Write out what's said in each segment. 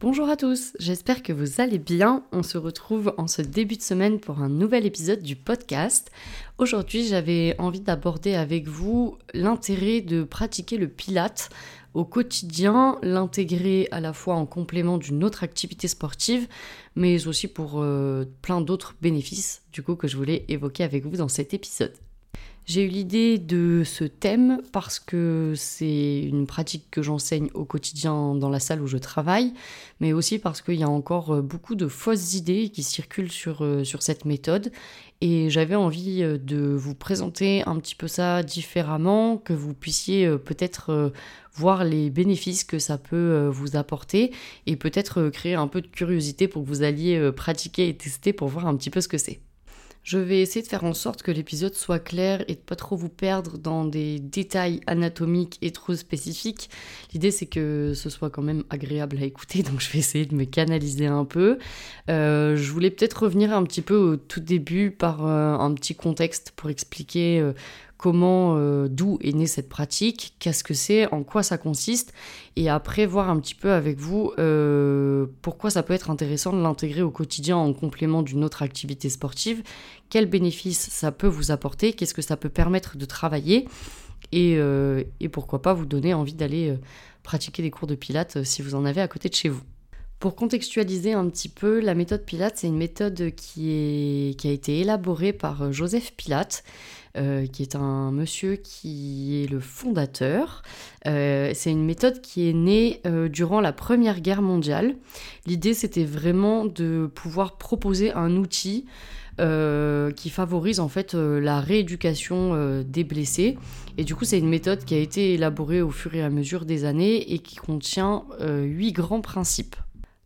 Bonjour à tous, j'espère que vous allez bien. On se retrouve en ce début de semaine pour un nouvel épisode du podcast. Aujourd'hui, j'avais envie d'aborder avec vous l'intérêt de pratiquer le pilate au quotidien, l'intégrer à la fois en complément d'une autre activité sportive, mais aussi pour euh, plein d'autres bénéfices du coup que je voulais évoquer avec vous dans cet épisode. J'ai eu l'idée de ce thème parce que c'est une pratique que j'enseigne au quotidien dans la salle où je travaille, mais aussi parce qu'il y a encore euh, beaucoup de fausses idées qui circulent sur, euh, cette méthode. Et j'avais envie euh, de vous présenter un petit peu ça différemment, que vous puissiez peut-être voir les bénéfices que ça peut vous apporter et peut-être créer un peu de curiosité pour que vous alliez pratiquer et tester pour voir un petit peu ce que c'est. Je vais essayer de faire en sorte que l'épisode soit clair et de pas trop vous perdre dans des détails anatomiques et trop spécifiques. L'idée c'est que ce soit quand même agréable à écouter, donc je vais essayer de me canaliser un peu. Euh, je voulais peut-être revenir un petit peu au tout début par euh, un petit contexte pour expliquer euh, comment, euh, d'où est née cette pratique, qu'est-ce que c'est, en quoi ça consiste, et après voir un petit peu avec vous euh, pourquoi ça peut être intéressant de l'intégrer au quotidien en complément d'une autre activité sportive, quels bénéfices ça peut vous apporter, qu'est-ce que ça peut permettre de travailler, et, euh, et pourquoi pas vous donner envie d'aller pratiquer des cours de pilates si vous en avez à côté de chez vous. Pour contextualiser un petit peu, la méthode Pilate, c'est une méthode qui, a été élaborée par Joseph Pilate, euh, qui est un monsieur qui est le fondateur. Euh, c'est une méthode qui est née euh, durant la Première Guerre mondiale. L'idée, c'était vraiment de pouvoir proposer un outil qui favorise en fait la rééducation des blessés. Et du coup, c'est une méthode qui a été élaborée au fur et à mesure des années et qui contient huit grands principes.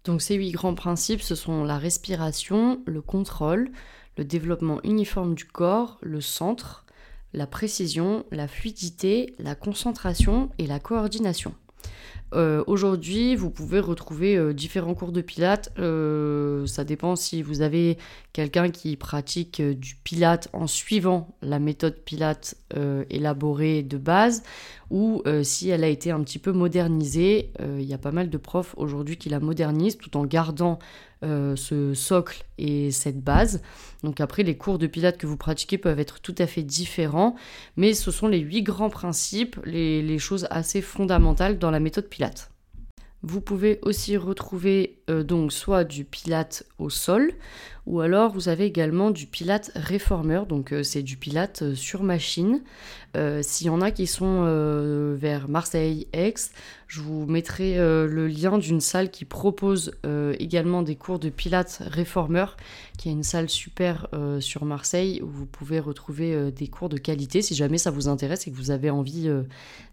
Donc ces huit grands principes, ce sont la respiration, le contrôle, le développement uniforme du corps, le centre, la précision, la fluidité, la concentration et la coordination. Euh, aujourd'hui, vous pouvez retrouver euh, différents cours de pilates. Euh, ça dépend si vous avez quelqu'un qui pratique du pilate en suivant la méthode pilate élaborée de base ou si elle a été un petit peu modernisée. Il y a pas mal de profs aujourd'hui qui la modernisent tout en gardant euh, ce socle et cette base. Donc après, les cours de pilates que vous pratiquez peuvent être tout à fait différents, mais ce sont les huit grands principes, les, choses assez fondamentales dans la méthode pilates. Vous pouvez aussi retrouver euh, donc soit du pilate au sol, ou alors vous avez également du pilate réformeur, donc euh, c'est du pilate euh, sur machine. S'il y en a qui sont vers Marseille, Aix, je vous mettrai le lien d'une salle qui propose également des cours de pilate réformeur, qui est une salle super sur Marseille où vous pouvez retrouver des cours de qualité si jamais ça vous intéresse et que vous avez envie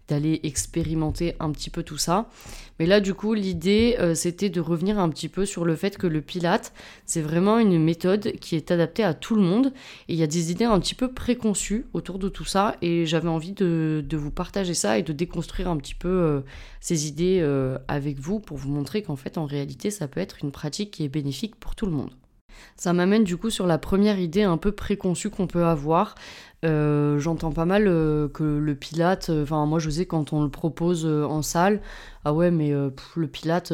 d'aller expérimenter un petit peu tout ça. Mais là, du coup, l'idée, c'était de revenir un petit peu sur le fait que le Pilate, c'est vraiment une méthode qui est adaptée à tout le monde. Et il y a des idées un petit peu préconçues autour de tout ça. Et j'avais envie de, vous partager ça et de déconstruire un petit peu euh, idées euh, avec vous pour vous montrer qu'en fait, en réalité, ça peut être une pratique qui est bénéfique pour tout le monde. Ça m'amène du coup sur la première idée un peu préconçue qu'on peut avoir. Euh, j'entends pas mal que le pilate, enfin moi je sais quand on le propose en salle, ah ouais mais le pilate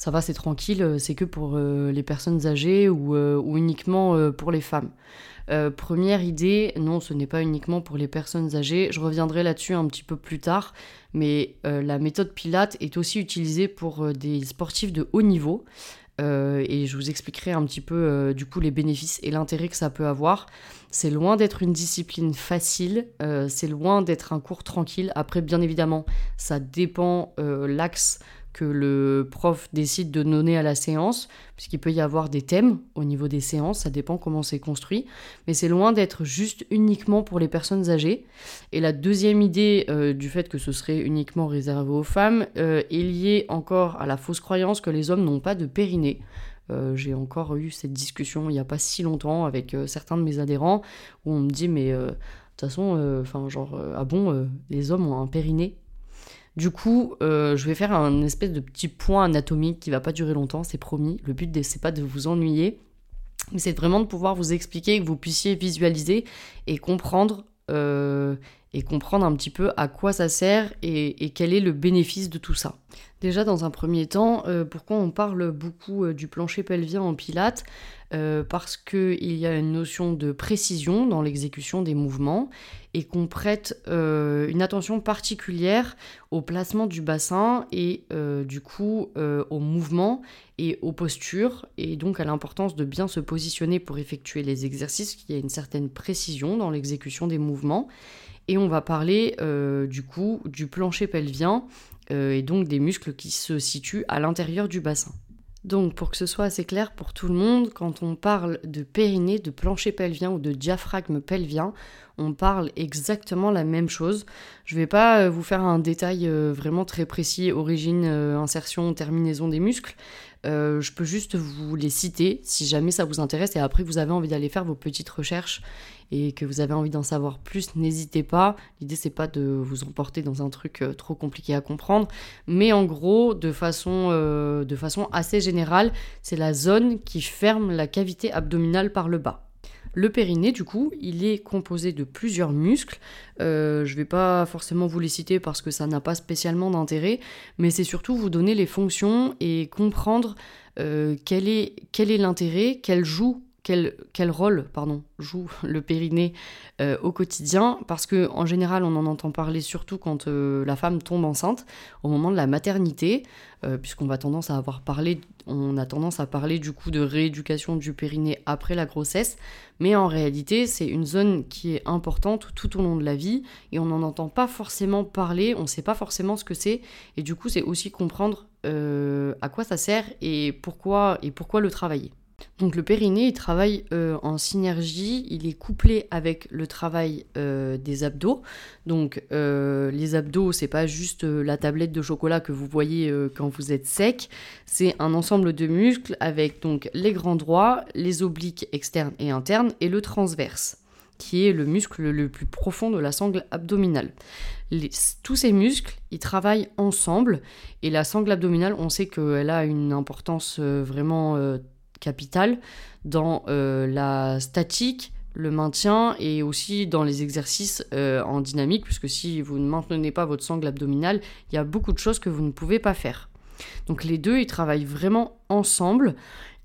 ça va, c'est tranquille, euh, c'est que pour euh, les personnes âgées ou, euh, uniquement pour les femmes. première idée, non, ce n'est pas uniquement pour les personnes âgées. Je reviendrai là-dessus un petit peu plus tard, mais la méthode Pilate est aussi utilisée pour des sportifs de haut niveau. et je vous expliquerai un petit peu du coup les bénéfices et l'intérêt que ça peut avoir. C'est loin d'être une discipline facile, c'est loin d'être un cours tranquille. Après, bien évidemment, ça dépend l'axe que le prof décide de donner à la séance, puisqu'il peut y avoir des thèmes au niveau des séances, ça dépend comment c'est construit, mais c'est loin d'être juste uniquement pour les personnes âgées. Et la deuxième idée euh, du fait que ce serait uniquement réservé aux femmes euh, est liée encore à la fausse croyance que les hommes n'ont pas de périnée. J'ai encore eu cette discussion il n'y a pas si longtemps avec certains de mes adhérents où on me dit mais de toute façon, enfin genre ah bon, les hommes ont un périnée? Du coup, je vais faire un espèce de petit point anatomique qui va pas durer longtemps, c'est promis. Le but, c'est pas de vous ennuyer, mais c'est vraiment de pouvoir vous expliquer, que vous puissiez visualiser et comprendre, euh, et comprendre un petit peu à quoi ça sert et, quel est le bénéfice de tout ça. Déjà, dans un premier temps, euh, pourquoi on parle beaucoup euh, du plancher pelvien en pilates? Parce qu'il y a une notion de précision dans l'exécution des mouvements et qu'on prête une attention particulière au placement du bassin et du coup au mouvement et aux postures, et donc à l'importance de bien se positionner pour effectuer les exercices, qu'il y a une certaine précision dans l'exécution des mouvements. Et on va parler euh, du coup du plancher pelvien euh, et donc des muscles qui se situent à l'intérieur du bassin. Donc pour que ce soit assez clair pour tout le monde, quand on parle de périnée, de plancher pelvien ou de diaphragme pelvien, on parle exactement la même chose. Je ne vais pas euh, vous faire un détail vraiment très précis, origine, insertion, terminaison des muscles, euh, je peux juste vous les citer si jamais ça vous intéresse et après vous avez envie d'aller faire vos petites recherches et que vous avez envie d'en savoir plus, n'hésitez pas. L'idée c'est pas de vous emporter dans un truc euh, trop compliqué à comprendre, mais en gros, euh, de façon assez générale, c'est la zone qui ferme la cavité abdominale par le bas. Le périnée, du coup, il est composé de plusieurs muscles. Euh, je ne vais pas forcément vous les citer parce que ça n'a pas spécialement d'intérêt, mais c'est surtout vous donner les fonctions et comprendre euh, quel est l'intérêt qu'elle joue quel, quel, rôle pardon, joue le périnée euh, au quotidien, parce que en général on en entend parler surtout quand euh, la femme tombe enceinte, au moment de la maternité, euh, puisqu'on va tendance à avoir parlé, on a tendance à parler du coup de rééducation du périnée après la grossesse, mais en réalité c'est une zone qui est importante tout au long de la vie et on n'en entend pas forcément parler, on ne sait pas forcément ce que c'est, et du coup c'est aussi comprendre à quoi ça sert et pourquoi et pourquoi le travailler. Donc le périnée, il travaille euh, en synergie, il est couplé avec le travail euh, des abdos. Donc euh, les abdos, c'est pas juste la tablette de chocolat que vous voyez quand vous êtes sec, c'est un ensemble de muscles avec donc les grands droits, les obliques externes et internes et le transverse qui est le muscle le plus profond de la sangle abdominale. tous ces muscles, ils travaillent ensemble et la sangle abdominale, on sait qu'elle a une importance vraiment capital dans euh, la statique, le maintien et aussi dans les exercices euh, en dynamique, puisque si vous ne maintenez pas votre sangle abdominale, il y a beaucoup de choses que vous ne pouvez pas faire. Donc les deux, ils travaillent vraiment ensemble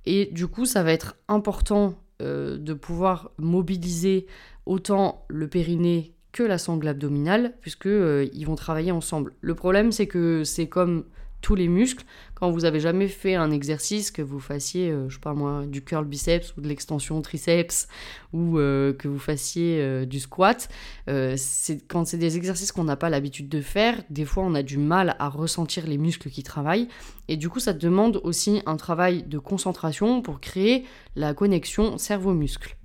et du coup, ça va être important euh, de pouvoir mobiliser autant le périnée que la sangle abdominale, puisque ils vont travailler ensemble. Le problème, c'est que c'est comme tous les muscles. Quand vous avez jamais fait un exercice, que vous fassiez, euh, je sais pas moi, du curl biceps ou de l'extension triceps ou euh, que vous fassiez euh, du squat, c'est quand c'est des exercices qu'on n'a pas l'habitude de faire, des fois on a du mal à ressentir les muscles qui travaillent et du coup ça demande aussi un travail de concentration pour créer la connexion cerveau-muscle.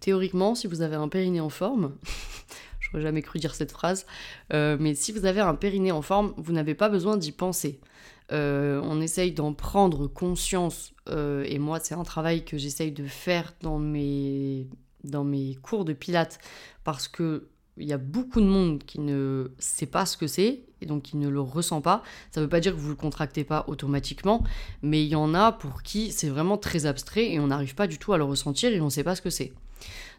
Théoriquement, si vous avez un périnée en forme, j'aurais jamais cru dire cette phrase, mais si vous avez un périnée en forme, vous n'avez pas besoin d'y penser. Euh, on essaye d'en prendre conscience, euh, et moi c'est un travail que j'essaye de faire dans mes, dans mes cours de pilates, parce que il y a beaucoup de monde qui ne sait pas ce que c'est et donc qui ne le ressent pas. Ça ne veut pas dire que vous ne le contractez pas automatiquement, mais il y en a pour qui c'est vraiment très abstrait et on n'arrive pas du tout à le ressentir et on ne sait pas ce que c'est.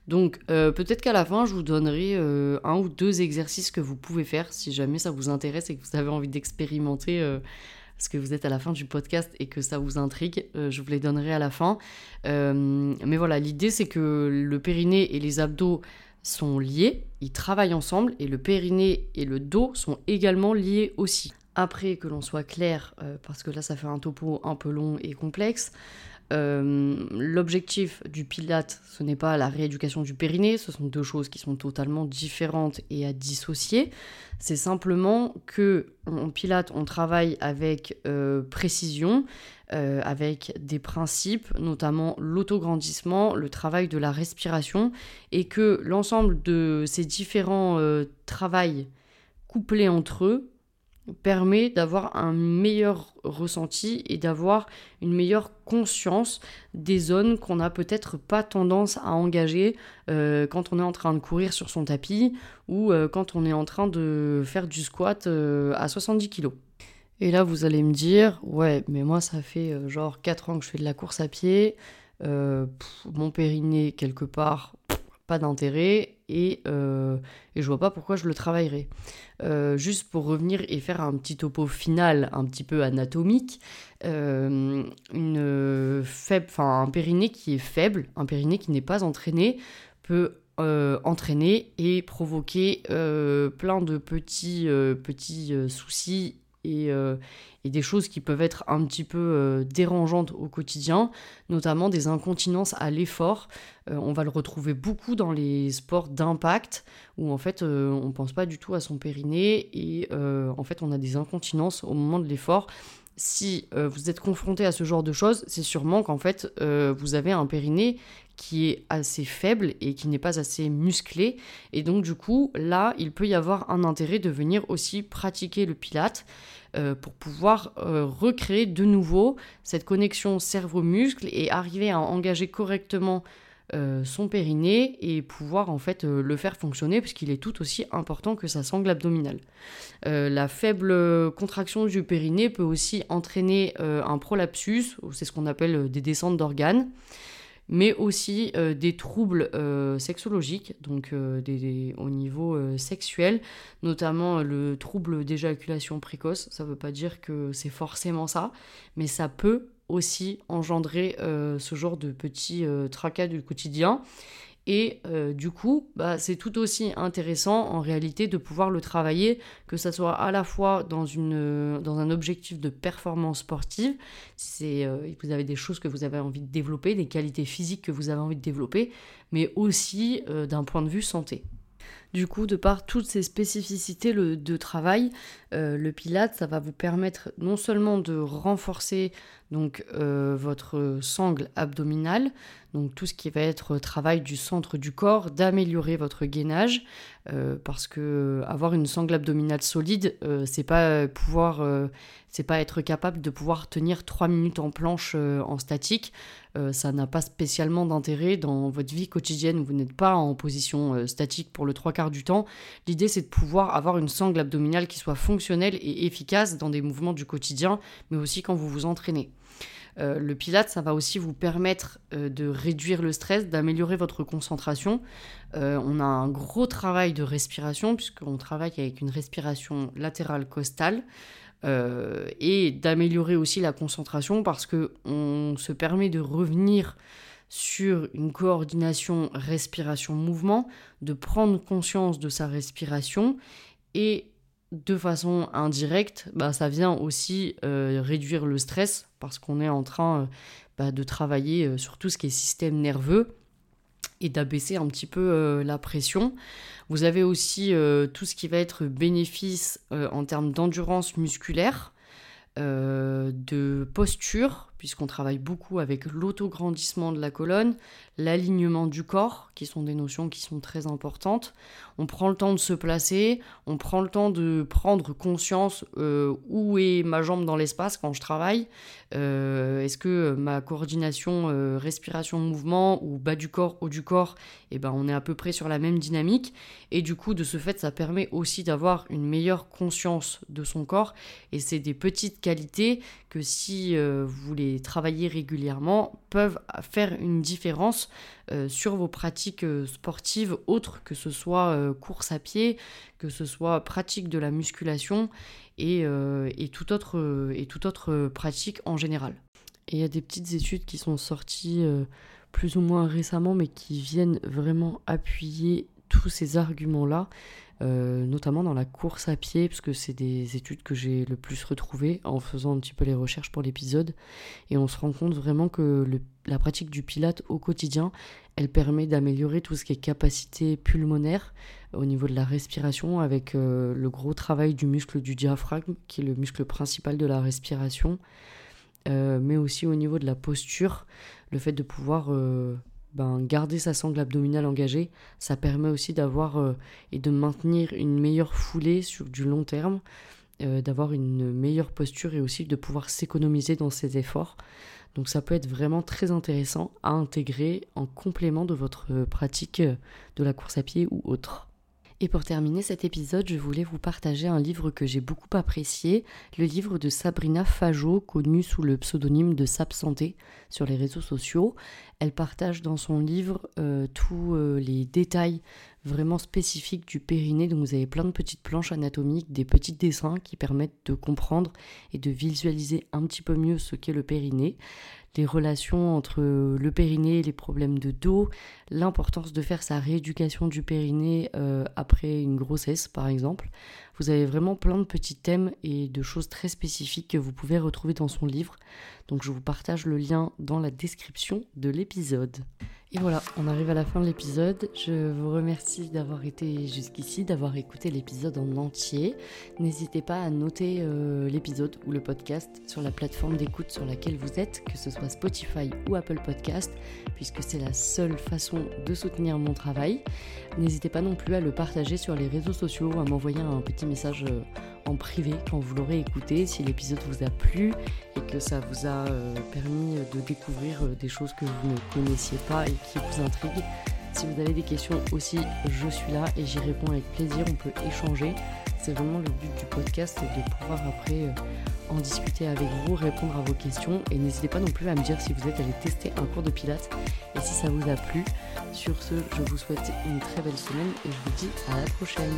Donc euh, peut-être qu'à la fin, je vous donnerai un ou deux exercices que vous pouvez faire si jamais ça vous intéresse et que vous avez envie d'expérimenter parce que vous êtes à la fin du podcast et que ça vous intrigue, euh, je vous les donnerai à la fin. Euh, mais voilà, l'idée c'est que le périnée et les abdos sont liés, ils travaillent ensemble et le périnée et le dos sont également liés aussi. Après que l'on soit clair, euh, parce que là ça fait un topo un peu long et complexe, euh, l'objectif du pilate, ce n'est pas la rééducation du périnée, ce sont deux choses qui sont totalement différentes et à dissocier. C'est simplement que en pilate, on travaille avec euh, précision, euh, avec des principes, notamment l'autograndissement, le travail de la respiration, et que l'ensemble de ces différents travails couplés entre eux permet d'avoir un meilleur ressenti et d'avoir une meilleure conscience des zones qu'on n'a peut-être pas tendance à engager euh, quand on est en train de courir sur son tapis ou euh, quand on est en train de faire du squat euh, à 70 kg. Et là, vous allez me dire, ouais, mais moi, ça fait genre 4 ans que je fais de la course à pied, mon périnée, quelque part, d'intérêt et, euh, et, je vois pas pourquoi je le travaillerais. Euh, juste pour revenir et faire un petit topo final un petit peu anatomique, euh, une faible, un périnée qui est faible, un périnée qui n'est pas entraîné, peut entraîner et provoquer plein de petits, petits soucis et, et des choses qui peuvent être un petit peu euh, dérangeantes au quotidien, notamment des incontinences à l'effort. Euh, on va le retrouver beaucoup dans les sports d'impact, où en fait euh, on ne pense pas du tout à son périnée et en fait on a des incontinences au moment de l'effort. Si vous êtes confronté à ce genre de choses, c'est sûrement qu'en fait vous avez un périnée qui est assez faible et qui n'est pas assez musclé. Et donc du coup, là, il peut y avoir un intérêt de venir aussi pratiquer le pilate. Euh, pour pouvoir euh, recréer de nouveau cette connexion cerveau-muscle et arriver à engager correctement euh, son périnée et pouvoir en fait le faire fonctionner puisqu'il est tout aussi important que sa sangle abdominale. la faible contraction du périnée peut aussi entraîner un prolapsus, c'est ce qu'on appelle des descentes d'organes mais aussi euh, des troubles euh, sexologiques, donc euh, au niveau sexuel, notamment le trouble d'éjaculation précoce. Ça ne veut pas dire que c'est forcément ça, mais ça peut aussi engendrer ce genre de petits tracas du quotidien. Et euh, du coup, bah, c'est tout aussi intéressant en réalité de pouvoir le travailler, que ça soit à la fois dans, dans un objectif de performance sportive, si euh, vous avez des choses que vous avez envie de développer, des qualités physiques que vous avez envie de développer, mais aussi euh, d'un point de vue santé. Du coup, de par toutes ces spécificités de travail, le Pilate, ça va vous permettre non seulement de renforcer donc votre sangle abdominale, donc tout ce qui va être travail du centre du corps, d'améliorer votre gainage, euh, parce que avoir une sangle abdominale solide, euh, c'est pas pouvoir, euh, c'est pas être capable de pouvoir tenir 3 minutes en planche en statique. Ça n'a pas spécialement d'intérêt dans votre vie quotidienne où vous n'êtes pas en position statique pour le trois quarts du temps. L'idée c'est de pouvoir avoir une sangle abdominale qui soit fonctionnelle et efficace dans des mouvements du quotidien, mais aussi quand vous vous entraînez. Euh, le pilate, ça va aussi vous permettre euh, de réduire le stress, d'améliorer votre concentration. Euh, on a un gros travail de respiration puisqu'on travaille avec une respiration latérale costale. Et d'améliorer aussi la concentration parce que on se permet de revenir sur une coordination respiration-mouvement, de prendre conscience de sa respiration et de façon indirecte, bah, ça vient aussi euh, réduire le stress parce qu'on est en train euh, bah, de travailler euh, sur tout ce qui est système nerveux et d'abaisser un petit peu la pression. Vous avez aussi tout ce qui va être bénéfice en termes d'endurance musculaire, de posture, puisqu'on travaille beaucoup avec l'autograndissement de la colonne, l'alignement du corps, qui sont des notions qui sont très importantes. On prend le temps de se placer, on prend le temps de prendre conscience euh, où est ma jambe dans l'espace quand je travaille. Euh, est-ce que ma coordination euh, respiration-mouvement ou bas du corps, haut du corps, eh ben, on est à peu près sur la même dynamique. Et du coup, de ce fait, ça permet aussi d'avoir une meilleure conscience de son corps. Et c'est des petites qualités que si vous voulez travailler régulièrement peuvent faire une différence euh, sur vos pratiques euh, sportives autres que ce soit euh, course à pied, que ce soit pratique de la musculation et, et, toute, autre, et toute autre pratique en général. Et il y a des petites études qui sont sorties plus ou moins récemment mais qui viennent vraiment appuyer tous ces arguments-là. Euh, notamment dans la course à pied, parce que c'est des études que j'ai le plus retrouvées en faisant un petit peu les recherches pour l'épisode. Et on se rend compte vraiment que la pratique du pilate au quotidien, elle permet d'améliorer tout ce qui est capacité pulmonaire au niveau de la respiration, avec euh, le gros travail du muscle du diaphragme, qui est le muscle principal de la respiration. Euh, mais aussi au niveau de la posture, le fait de pouvoir ben, garder sa sangle abdominale engagée, ça permet aussi d'avoir euh, et de maintenir une meilleure foulée sur du long terme. d'avoir une meilleure posture et aussi de pouvoir s'économiser dans ses efforts. Donc ça peut être vraiment très intéressant à intégrer en complément de votre pratique de la course à pied ou autre. Et pour terminer cet épisode, je voulais vous partager un livre que j'ai beaucoup apprécié, le livre de Sabrina Fajot, connue sous le pseudonyme de Sap Santé sur les réseaux sociaux. Elle partage dans son livre euh, tous euh, les détails vraiment spécifiques du périnée, donc vous avez plein de petites planches anatomiques, des petits dessins qui permettent de comprendre et de visualiser un petit peu mieux ce qu'est le périnée les relations entre le périnée et les problèmes de dos, l'importance de faire sa rééducation du périnée euh, après une grossesse par exemple. Vous avez vraiment plein de petits thèmes et de choses très spécifiques que vous pouvez retrouver dans son livre. Donc je vous partage le lien dans la description de l'épisode. Et voilà, on arrive à la fin de l'épisode. Je vous remercie d'avoir été jusqu'ici, d'avoir écouté l'épisode en entier. N'hésitez pas à noter euh, l'épisode ou le podcast sur la plateforme d'écoute sur laquelle vous êtes, que ce soit Spotify ou Apple Podcast, puisque c'est la seule façon de soutenir mon travail. N'hésitez pas non plus à le partager sur les réseaux sociaux, à m'envoyer un petit message euh, en privé quand vous l'aurez écouté, si l'épisode vous a plu et que ça vous a euh, permis de découvrir des choses que vous ne connaissiez pas et qui vous intrigue. Si vous avez des questions aussi, je suis là et j'y réponds avec plaisir. On peut échanger. C'est vraiment le but du podcast de pouvoir après euh, en discuter avec vous, répondre à vos questions. Et n'hésitez pas non plus à me dire si vous êtes allé tester un cours de pilates et si ça vous a plu. Sur ce, je vous souhaite une très belle semaine et je vous dis à la prochaine.